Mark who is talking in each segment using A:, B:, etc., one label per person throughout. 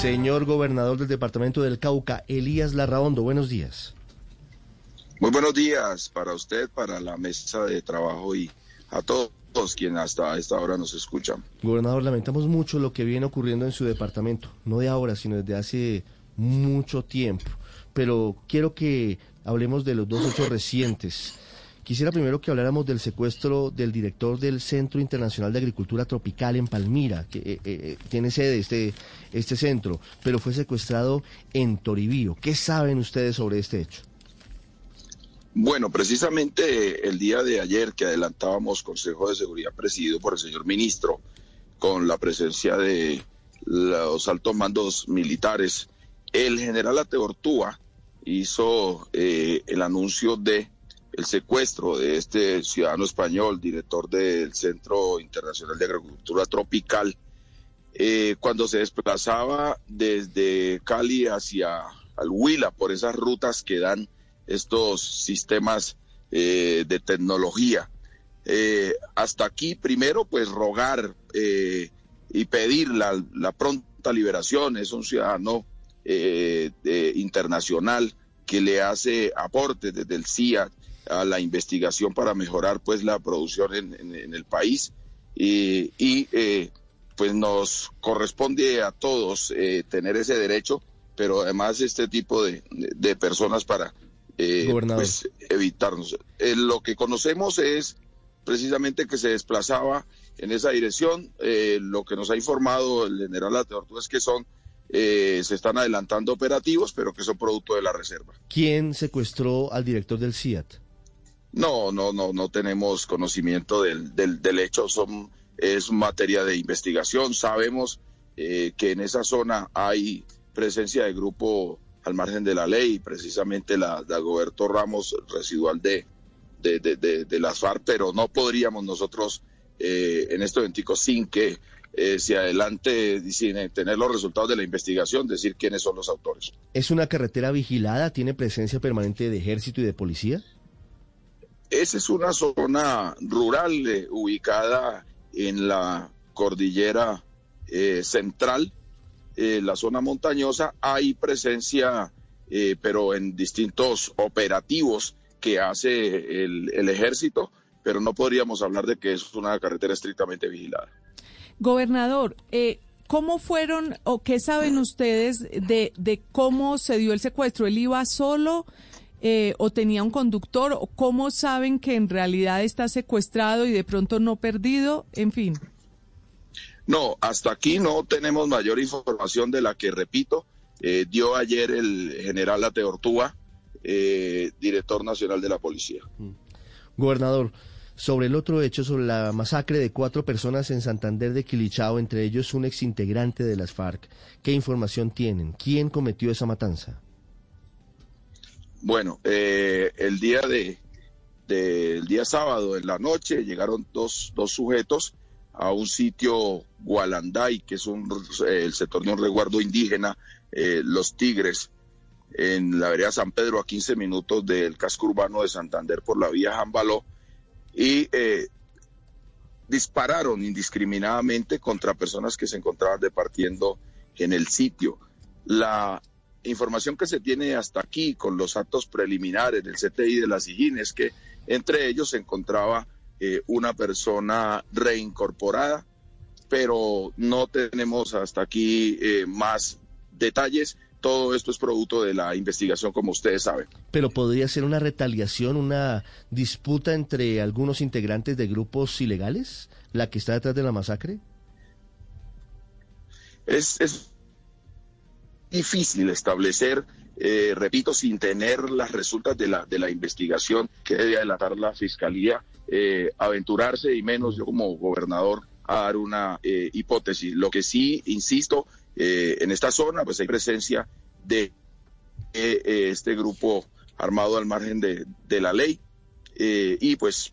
A: Señor gobernador del departamento del Cauca, Elías Larraondo, buenos días.
B: Muy buenos días para usted, para la mesa de trabajo y a todos quienes hasta esta hora nos escuchan.
A: Gobernador, lamentamos mucho lo que viene ocurriendo en su departamento, no de ahora, sino desde hace mucho tiempo. Pero quiero que hablemos de los dos hechos recientes. Quisiera primero que habláramos del secuestro del director del Centro Internacional de Agricultura Tropical en Palmira, que eh, eh, tiene sede este, este centro, pero fue secuestrado en Toribío. ¿Qué saben ustedes sobre este hecho?
B: Bueno, precisamente el día de ayer que adelantábamos Consejo de Seguridad presidido por el señor ministro, con la presencia de los altos mandos militares, el general Ateortúa hizo eh, el anuncio de el secuestro de este ciudadano español, director del Centro Internacional de Agricultura Tropical, eh, cuando se desplazaba desde Cali hacia Huila por esas rutas que dan estos sistemas eh, de tecnología. Eh, hasta aquí, primero, pues rogar y pedir la, pronta liberación. Es un ciudadano internacional que le hace aportes desde el CIA a la investigación para mejorar pues la producción en, el país y, eh, pues nos corresponde a todos eh, tener ese derecho, pero además este tipo de, personas para eh, pues, evitarnos. lo que conocemos es precisamente que se desplazaba en esa dirección. lo que nos ha informado el general Ateortú es que son se están adelantando operativos, pero que son producto de la reserva.
A: ¿Quién secuestró al director del CIAT?
B: No, no, no, no tenemos conocimiento del, del, hecho. Son, es materia de investigación. Sabemos eh, que en esa zona hay presencia de grupo al margen de la ley, precisamente la de Alberto Ramos residual de, de, de, de, las FARC, pero no podríamos nosotros eh, en este momento sin que eh, se adelante, sin tener los resultados de la investigación, decir quiénes son los autores.
A: ¿Es una carretera vigilada? ¿Tiene presencia permanente de ejército y de policía?
B: Esa es una zona rural eh, ubicada en la cordillera eh, central, eh, la zona montañosa. Hay presencia, pero en distintos operativos que hace el, ejército, pero no podríamos hablar de que es una carretera estrictamente vigilada.
C: Gobernador, ¿cómo fueron o qué saben ustedes de, de cómo se dio el secuestro? ¿Él iba solo? Eh, o tenía un conductor o cómo saben que en realidad está secuestrado y de pronto no perdido, en fin.
B: No, hasta aquí no tenemos mayor información de la que, repito, eh, dio ayer el general Ateortúa, eh, director nacional de la policía. Mm.
A: Gobernador, sobre el otro hecho, sobre la masacre de cuatro personas en Santander de Quilichao, entre ellos un exintegrante de las FARC, ¿qué información tienen? ¿Quién cometió esa matanza?
B: Bueno, eh, el día de, el día sábado en la noche llegaron dos, dos sujetos a un sitio Gualanday, que es un, el sector de un resguardo indígena, eh, Los Tigres, en la vereda San Pedro, a 15 minutos del casco urbano de Santander por la vía Jambaló, y eh, dispararon indiscriminadamente contra personas que se encontraban departiendo en el sitio. La información que se tiene hasta aquí con los actos preliminares del CTI de las Higines, que entre ellos se encontraba eh, una persona reincorporada, pero no tenemos hasta aquí eh, más detalles. Todo esto es producto de la investigación, como ustedes saben.
A: Pero podría ser una retaliación, una disputa entre algunos integrantes de grupos ilegales, la que está detrás de la masacre.
B: Es, es difícil establecer, eh, repito, sin tener las resultas de la, de la investigación que debe adelantar la Fiscalía, eh, aventurarse y menos yo como gobernador a dar una eh, hipótesis. Lo que sí, insisto, en esta zona pues hay presencia de este grupo armado al margen de, de la ley y pues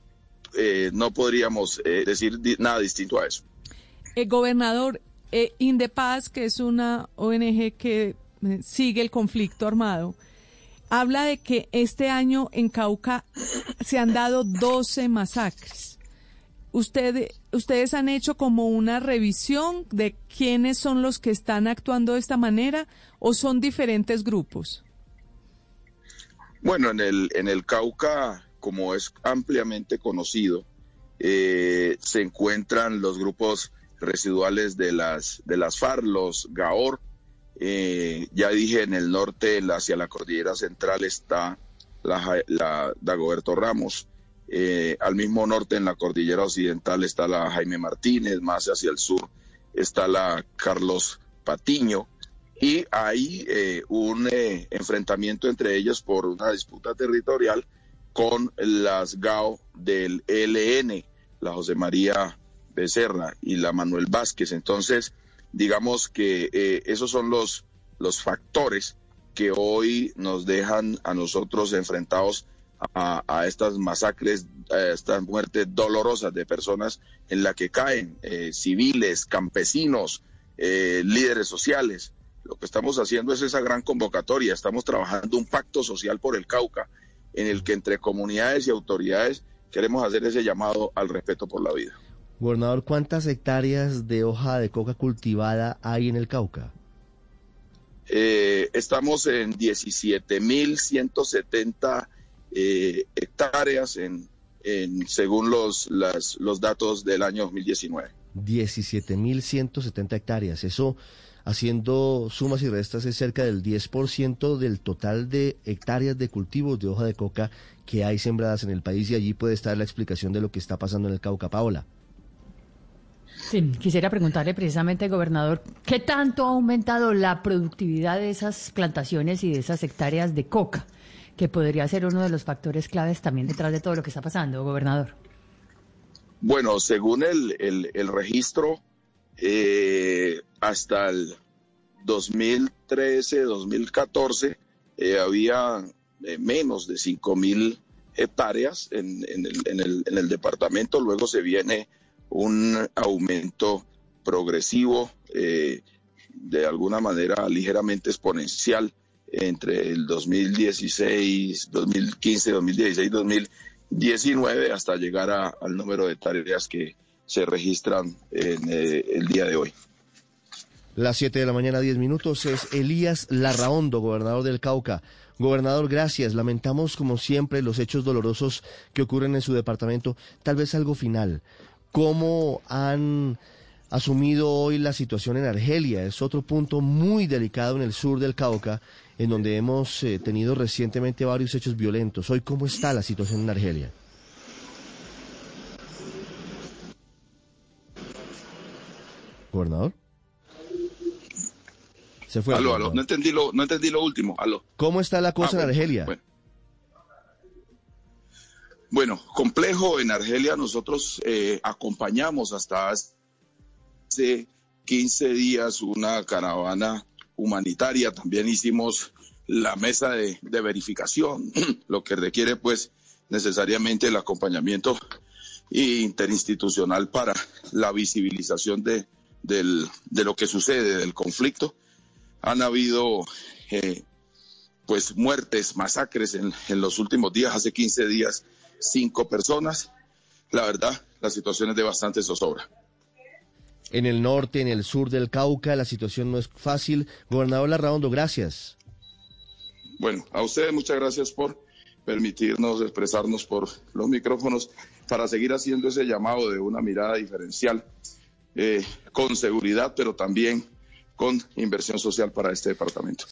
B: no podríamos decir nada distinto a eso.
C: El gobernador, eh, Indepaz, que es una ONG que eh, sigue el conflicto armado, habla de que este año en Cauca se han dado 12 masacres. usted, ustedes han hecho como una revisión de quiénes son los que están actuando de esta manera o son diferentes grupos.
B: Bueno, en el, en el Cauca, como es ampliamente conocido, eh, se encuentran los grupos residuales de las, de las FARC, los GAOR. Eh, ya dije, en el norte, hacia la cordillera central, está la, Dagoberto Ramos. Eh, al mismo norte, en la cordillera occidental, está la Jaime Martínez. Más hacia el sur está la Carlos Patiño y hay eh, un enfrentamiento entre ellos por una disputa territorial con las GAO del ELN, la José María Becerra y la Manuel Vázquez. Entonces, digamos que eh, esos son los, los factores que hoy nos dejan a nosotros enfrentados a, estas masacres, a estas muertes dolorosas de personas en la que caen civiles, campesinos, líderes sociales. Lo que estamos haciendo es esa gran convocatoria. Estamos trabajando un pacto social por el Cauca, en el que entre comunidades y autoridades queremos hacer ese llamado al respeto por la vida.
A: Gobernador, ¿cuántas hectáreas de hoja de coca cultivada hay en el Cauca?
B: Eh, estamos en 17.170 eh, hectáreas en, en, según los, las, los datos del año 2019.
A: 17.170 hectáreas. Eso haciendo sumas y restas, es cerca del 10% del total de hectáreas de cultivos de hoja de coca que hay sembradas en el país y allí puede estar la explicación de lo que está pasando en el Cauca, Paola.
D: Sí, quisiera preguntarle precisamente, gobernador, ¿qué tanto ha aumentado la productividad de esas plantaciones y de esas hectáreas de coca, que podría ser uno de los factores claves también detrás de todo lo que está pasando, gobernador?
B: Bueno, según el, el, el registro eh, hasta el 2013, 2014, eh, había eh, menos de 5 mil hectáreas en, en, el, en, en, el, departamento. Luego se viene un aumento progresivo, eh, de alguna manera ligeramente exponencial entre el 2016, 2015, 2016, 2019, hasta llegar a, al número de tareas que, se registran en eh, el día de hoy.
A: Las 7 de la mañana, 10 minutos, es Elías Larraondo, gobernador del Cauca. Gobernador, gracias. Lamentamos, como siempre, los hechos dolorosos que ocurren en su departamento. Tal vez algo final. ¿Cómo han asumido hoy la situación en Argelia? Es otro punto muy delicado en el sur del Cauca, en donde hemos eh, tenido recientemente varios hechos violentos. Hoy, ¿cómo está la situación en Argelia? gobernador?
B: Se fue. Aló, aló. No entendí lo, no entendí lo último. Aló.
A: ¿Cómo está la cosa ah, en Argelia?
B: Bueno. Bueno. complejo en Argelia. Nosotros eh, acompañamos hasta hace 15 días una caravana humanitaria. También hicimos la mesa de, verificación, lo que requiere pues necesariamente el acompañamiento interinstitucional para la visibilización de, lo que sucede, del conflicto. Han habido eh, pues muertes, masacres en, en, los últimos días, hace 15 días, cinco personas. La verdad, la situación es de bastante zozobra.
A: En el norte, en el sur del Cauca, la situación no es fácil. Gobernador Larraondo, gracias.
B: Bueno, a ustedes muchas gracias por permitirnos expresarnos por los micrófonos para seguir haciendo ese llamado de una mirada diferencial eh, con seguridad, pero también con inversión social para este departamento.